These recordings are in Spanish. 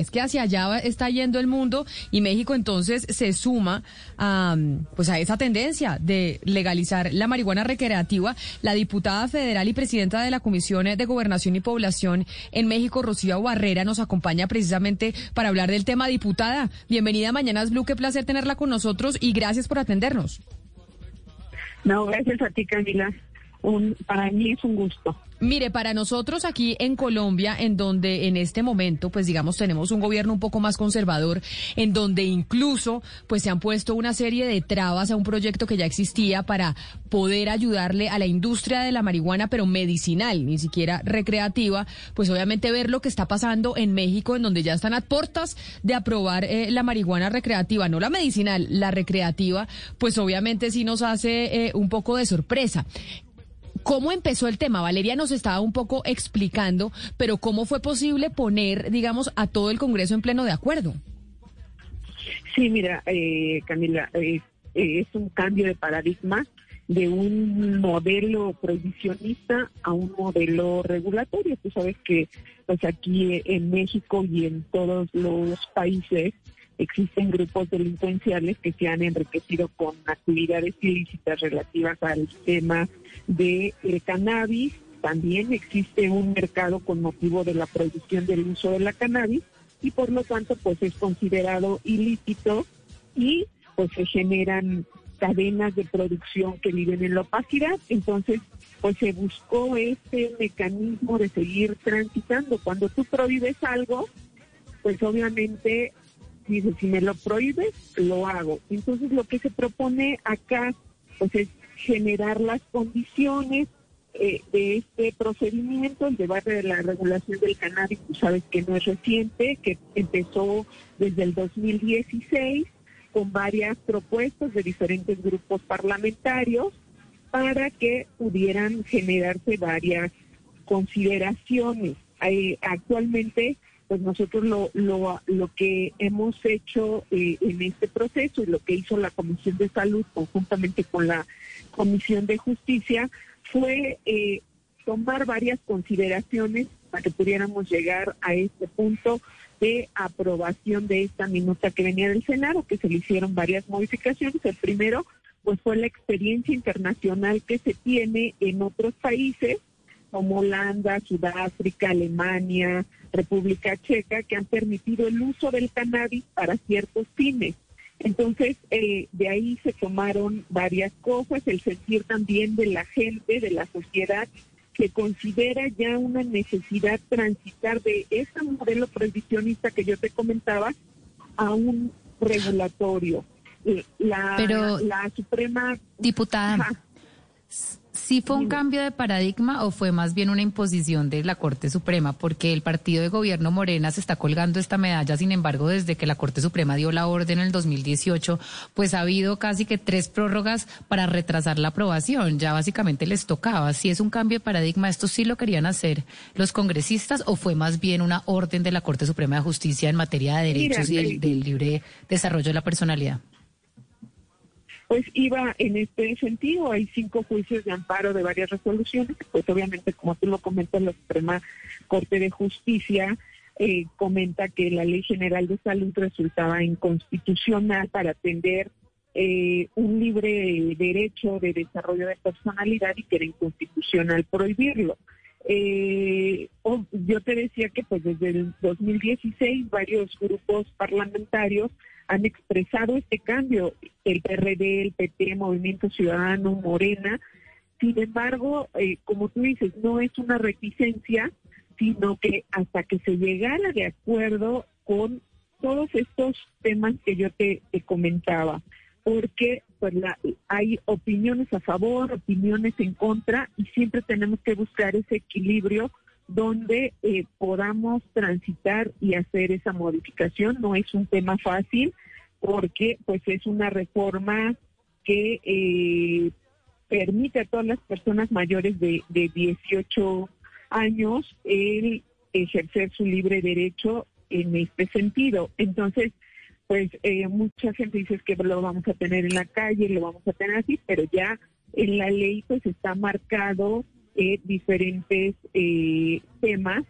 Es que hacia allá está yendo el mundo y México entonces se suma a, pues a esa tendencia de legalizar la marihuana recreativa. La diputada federal y presidenta de la Comisión de Gobernación y Población en México, Rocío Barrera, nos acompaña precisamente para hablar del tema. Diputada, bienvenida a Mañanas Blue, qué placer tenerla con nosotros y gracias por atendernos. No, gracias a ti, Camila. Un, para mí es un gusto. Mire, para nosotros aquí en Colombia, en donde en este momento, pues digamos, tenemos un gobierno un poco más conservador, en donde incluso, pues se han puesto una serie de trabas a un proyecto que ya existía para poder ayudarle a la industria de la marihuana, pero medicinal, ni siquiera recreativa, pues obviamente ver lo que está pasando en México, en donde ya están a puertas de aprobar eh, la marihuana recreativa, no la medicinal, la recreativa, pues obviamente sí nos hace eh, un poco de sorpresa. ¿Cómo empezó el tema? Valeria nos estaba un poco explicando, pero ¿cómo fue posible poner, digamos, a todo el Congreso en pleno de acuerdo? Sí, mira, eh, Camila, eh, eh, es un cambio de paradigma de un modelo prohibicionista a un modelo regulatorio. Tú sabes que pues aquí en México y en todos los países existen grupos delincuenciales que se han enriquecido con actividades ilícitas relativas al tema de cannabis. También existe un mercado con motivo de la prohibición del uso de la cannabis y por lo tanto pues es considerado ilícito y pues se generan cadenas de producción que viven en la opacidad. Entonces, pues se buscó este mecanismo de seguir transitando. Cuando tú prohíbes algo, pues obviamente dice, si me lo prohíbes, lo hago. Entonces lo que se propone acá, pues es generar las condiciones eh, de este procedimiento, el debate de la regulación del cannabis, tú sabes que no es reciente, que empezó desde el 2016 con varias propuestas de diferentes grupos parlamentarios para que pudieran generarse varias consideraciones. Eh, actualmente pues nosotros lo, lo, lo que hemos hecho eh, en este proceso y lo que hizo la Comisión de Salud conjuntamente con la Comisión de Justicia fue eh, tomar varias consideraciones para que pudiéramos llegar a este punto de aprobación de esta minuta que venía del Senado, que se le hicieron varias modificaciones. El primero, pues fue la experiencia internacional que se tiene en otros países como Holanda, Sudáfrica, Alemania, República Checa, que han permitido el uso del cannabis para ciertos fines. Entonces, eh, de ahí se tomaron varias cosas, el sentir también de la gente, de la sociedad, que considera ya una necesidad transitar de ese modelo prohibicionista que yo te comentaba a un regulatorio. La, Pero, la Suprema... Diputada, ¿Sí fue un cambio de paradigma o fue más bien una imposición de la Corte Suprema? Porque el partido de gobierno Morena se está colgando esta medalla, sin embargo, desde que la Corte Suprema dio la orden en el 2018, pues ha habido casi que tres prórrogas para retrasar la aprobación. Ya básicamente les tocaba. Si es un cambio de paradigma, ¿esto sí lo querían hacer los congresistas o fue más bien una orden de la Corte Suprema de Justicia en materia de derechos y del, del libre desarrollo de la personalidad? Pues iba en este sentido. Hay cinco juicios de amparo de varias resoluciones, pues obviamente, como tú lo comentas, la Suprema Corte de Justicia eh, comenta que la Ley General de Salud resultaba inconstitucional para atender eh, un libre derecho de desarrollo de personalidad y que era inconstitucional prohibirlo. Eh, yo te decía que pues desde el 2016 varios grupos parlamentarios han expresado este cambio, el PRD, el PT, Movimiento Ciudadano, Morena. Sin embargo, eh, como tú dices, no es una reticencia, sino que hasta que se llegara de acuerdo con todos estos temas que yo te, comentaba, porque pues la, hay opiniones a favor, opiniones en contra, y siempre tenemos que buscar ese equilibrio donde eh, podamos transitar y hacer esa modificación. No es un tema fácil porque pues es una reforma que eh, permite a todas las personas mayores de, de 18 años el ejercer su libre derecho en este sentido. Entonces, pues eh, mucha gente dice que lo vamos a tener en la calle, lo vamos a tener así, pero ya en la ley pues está marcado eh, diferentes eh, temas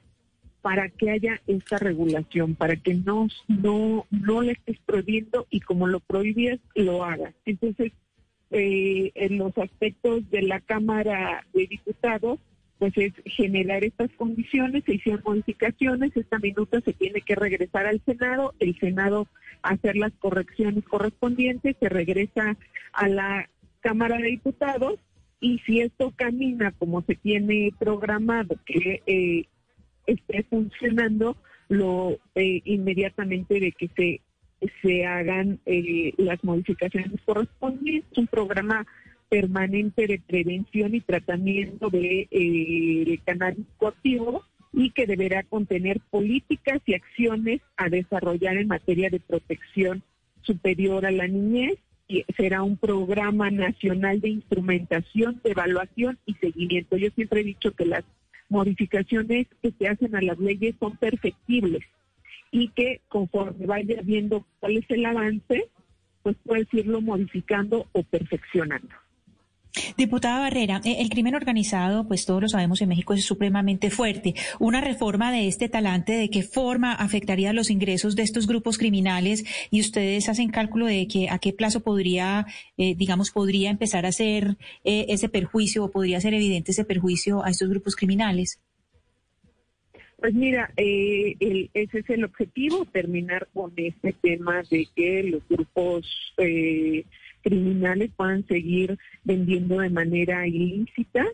para que haya esta regulación, para que no, no, no le estés prohibiendo y como lo prohíbes, lo hagas. Entonces, eh, en los aspectos de la Cámara de Diputados, pues es generar estas condiciones, se hicieron modificaciones, esta minuta se tiene que regresar al Senado, el Senado hacer las correcciones correspondientes, se regresa a la Cámara de Diputados y si esto camina como se tiene programado que eh, esté funcionando, lo eh, inmediatamente de que se se hagan eh, las modificaciones correspondientes, un programa permanente de prevención y tratamiento de eh, cannabis coactivo y que deberá contener políticas y acciones a desarrollar en materia de protección superior a la niñez será un programa nacional de instrumentación, de evaluación y seguimiento. Yo siempre he dicho que las modificaciones que se hacen a las leyes son perfectibles y que conforme vaya viendo cuál es el avance, pues puedes irlo modificando o perfeccionando. Diputada Barrera, eh, el crimen organizado, pues todos lo sabemos en México, es supremamente fuerte. Una reforma de este talante, ¿de qué forma afectaría los ingresos de estos grupos criminales? Y ustedes hacen cálculo de que a qué plazo podría, eh, digamos, podría empezar a hacer eh, ese perjuicio o podría ser evidente ese perjuicio a estos grupos criminales. Pues mira, ese es el objetivo, terminar con este tema de que los grupos criminales puedan seguir vendiendo de manera ilícita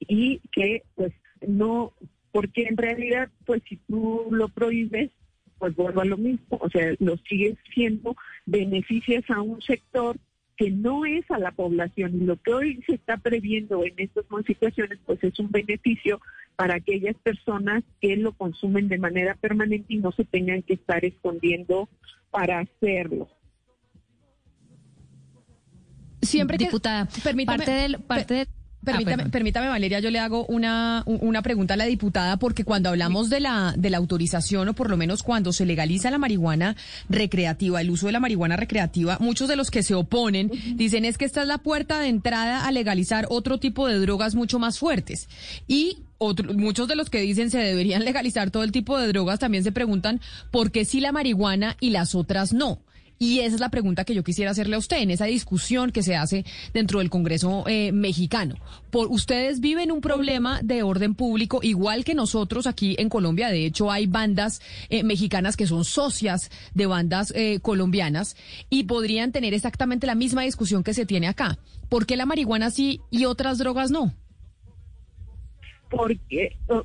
y que pues no, porque en realidad pues si tú lo prohíbes, pues vuelvo a lo mismo, o sea, lo sigues siendo, beneficias a un sector que no es a la población. Y lo que hoy se está previendo en estas modificaciones pues es un beneficio para aquellas personas que lo consumen de manera permanente y no se tengan que estar escondiendo para hacerlo siempre que... Diputada, permítame, parte del... Parte Permítame, ah, permítame, Valeria, yo le hago una, una pregunta a la diputada, porque cuando hablamos de la, de la autorización, o por lo menos cuando se legaliza la marihuana recreativa, el uso de la marihuana recreativa, muchos de los que se oponen dicen es que esta es la puerta de entrada a legalizar otro tipo de drogas mucho más fuertes. Y muchos de los que dicen se deberían legalizar todo el tipo de drogas también se preguntan por qué si la marihuana y las otras no. Y esa es la pregunta que yo quisiera hacerle a usted en esa discusión que se hace dentro del Congreso eh, mexicano. Por, ustedes viven un problema de orden público igual que nosotros aquí en Colombia. De hecho, hay bandas eh, mexicanas que son socias de bandas eh, colombianas y podrían tener exactamente la misma discusión que se tiene acá. ¿Por qué la marihuana sí y otras drogas no? Porque oh,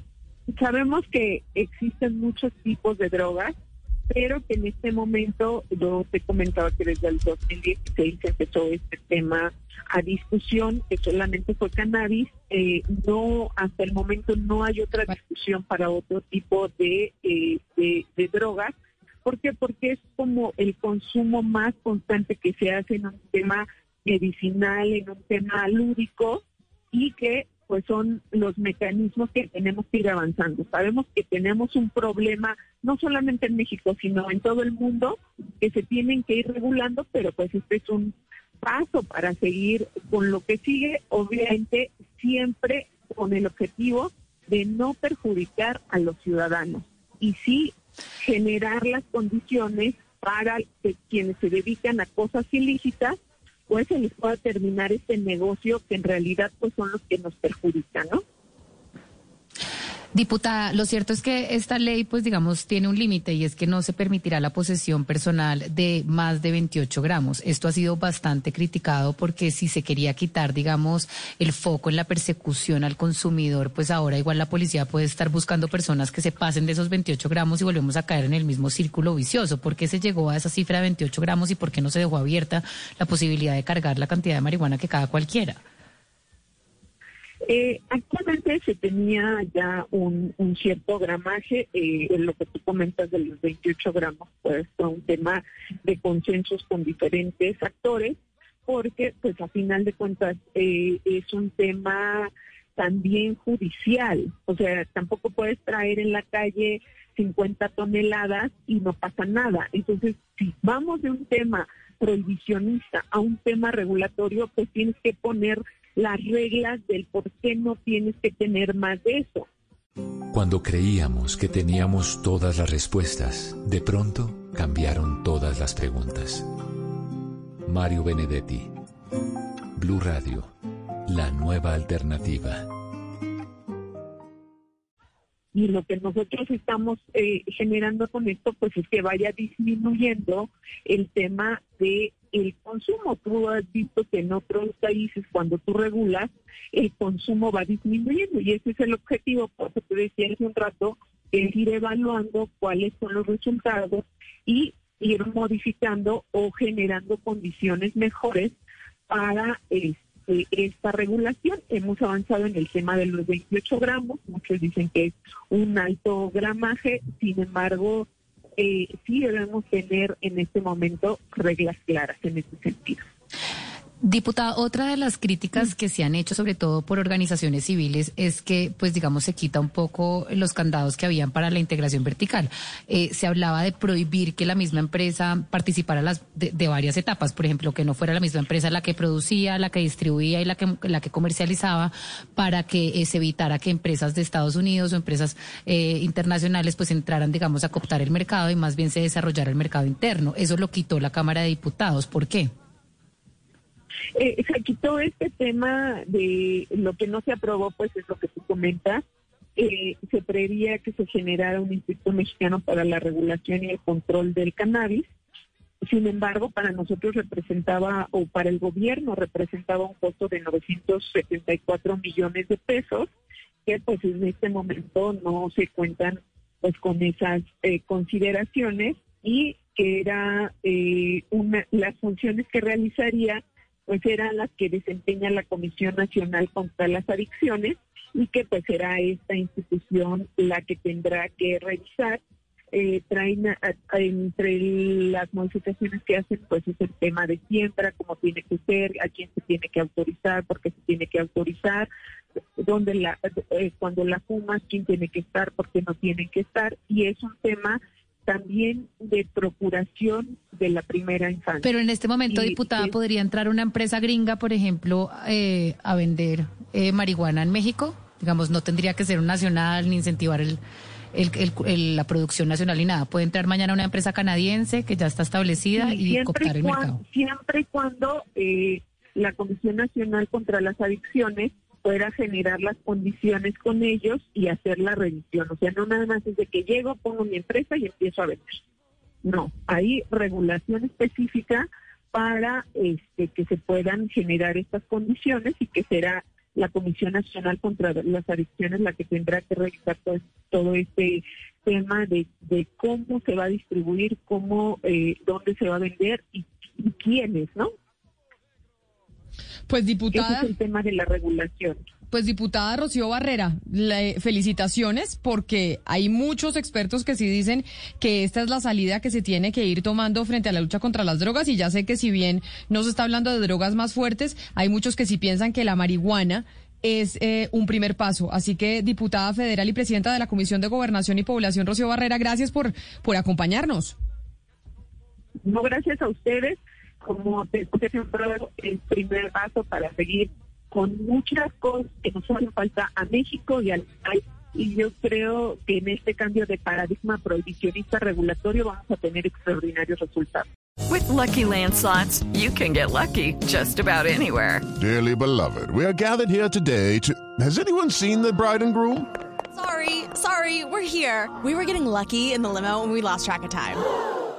sabemos que existen muchos tipos de drogas pero que en este momento, yo te comentaba que desde el 2016 empezó este tema a discusión, que solamente fue cannabis, eh, no, hasta el momento no hay otra discusión para otro tipo de, eh, de, de drogas. ¿Por qué? Porque es como el consumo más constante que se hace en un tema medicinal, en un tema lúdico, y que pues son los mecanismos que tenemos que ir avanzando. Sabemos que tenemos un problema no solamente en México, sino en todo el mundo, que se tienen que ir regulando, pero pues este es un paso para seguir con lo que sigue, obviamente siempre con el objetivo de no perjudicar a los ciudadanos y sí generar las condiciones para que quienes se dedican a cosas ilícitas pues se les pueda terminar este negocio que en realidad pues son los que nos perjudican, ¿no? Diputada, lo cierto es que esta ley, pues digamos, tiene un límite y es que no se permitirá la posesión personal de más de 28 gramos. Esto ha sido bastante criticado porque si se quería quitar, digamos, el foco en la persecución al consumidor, pues ahora igual la policía puede estar buscando personas que se pasen de esos 28 gramos y volvemos a caer en el mismo círculo vicioso. ¿Por qué se llegó a esa cifra de 28 gramos y por qué no se dejó abierta la posibilidad de cargar la cantidad de marihuana que cada cualquiera? Eh, actualmente se tenía ya un, cierto gramaje, eh, en lo que tú comentas de los 28 gramos, pues fue un tema de consensos con diferentes actores, porque pues a final de cuentas eh, es un tema también judicial, o sea, tampoco puedes traer en la calle 50 toneladas y no pasa nada. Entonces, si vamos de un tema prohibicionista a un tema regulatorio, pues tienes que poner las reglas del por qué no tienes que tener más de eso. Cuando creíamos que teníamos todas las respuestas, de pronto cambiaron todas las preguntas. Mario Benedetti, Blue Radio, la nueva alternativa y lo que nosotros estamos eh, generando con esto pues es que vaya disminuyendo el tema de el consumo. Tú has visto que en otros países cuando tú regulas el consumo va disminuyendo y ese es el objetivo, por eso te decía hace un rato, es ir evaluando cuáles son los resultados y ir modificando o generando condiciones mejores para este esta regulación. Hemos avanzado en el tema de los 28 gramos, muchos dicen que es un alto gramaje, sin embargo, eh, sí debemos tener en este momento reglas claras en ese sentido. Diputada, otra de las críticas que se han hecho, sobre todo por organizaciones civiles, es que, pues digamos, se quita un poco los candados que habían para la integración vertical. Eh, se hablaba de prohibir que la misma empresa participara las, de, varias etapas, por ejemplo, que no fuera la misma empresa la que producía, la que distribuía y la que, la que comercializaba, para que eh, se evitara que empresas de Estados Unidos o empresas eh, internacionales pues entraran, digamos, a cooptar el mercado y más bien se desarrollara el mercado interno. Eso lo quitó la Cámara de Diputados. ¿Por qué? Eh, se quitó este tema de lo que no se aprobó, pues es lo que tú comentas. Eh, se preveía que se generara un Instituto Mexicano para la Regulación y el Control del Cannabis. Sin embargo, para nosotros representaba, o para el gobierno representaba un costo de 974 millones de pesos, que pues en este momento no se cuentan pues con esas eh, consideraciones y que era eh, una, las funciones que realizaría pues eran las que desempeña la Comisión Nacional contra las Adicciones y que pues será esta institución la que tendrá que revisar. Eh, traen entre las modificaciones que hacen pues es el tema de siembra, cómo tiene que ser, a quién se tiene que autorizar, por qué se tiene que autorizar, dónde la, eh, cuando la fumas, quién tiene que estar, por qué no tienen que estar, y es un tema también de procuración de la primera infancia. Pero en este momento, diputada, ¿podría entrar una empresa gringa, por ejemplo, eh, a vender eh, marihuana en México? Digamos, no tendría que ser un nacional ni incentivar el, la producción nacional ni nada. Puede entrar mañana una empresa canadiense que ya está establecida y, cooptar el mercado. Siempre y cuando eh, la Comisión Nacional contra las Adicciones pueda generar las condiciones con ellos y hacer la revisión. O sea, no nada más es de que llego, pongo mi empresa y empiezo a vender. No, hay regulación específica para este, que se puedan generar estas condiciones y que será la Comisión Nacional contra las Adicciones la que tendrá que revisar todo, este tema de, cómo se va a distribuir, cómo, eh, dónde se va a vender y quiénes, ¿no? Pues diputada. Ese es el tema de la regulación. Pues diputada Rocío Barrera, felicitaciones porque hay muchos expertos que sí dicen que esta es la salida que se tiene que ir tomando frente a la lucha contra las drogas y ya sé que si bien no se está hablando de drogas más fuertes, hay muchos que sí piensan que la marihuana es eh, un primer paso. Así que, diputada federal y presidenta de la Comisión de Gobernación y Población, Rocío Barrera, gracias por, por acompañarnos. No, gracias a ustedes como te siempre el primer paso para seguir con muchas cosas que nos hacen falta a México y al país. Y yo creo que en este cambio de paradigma prohibicionista regulatorio vamos a tener extraordinarios resultados. With lucky landslots, you can get lucky just about anywhere. Dearly beloved, we are gathered here today to. Has anyone seen the bride and groom? Sorry, sorry, we're here. We were getting lucky in the limo and we lost track of time.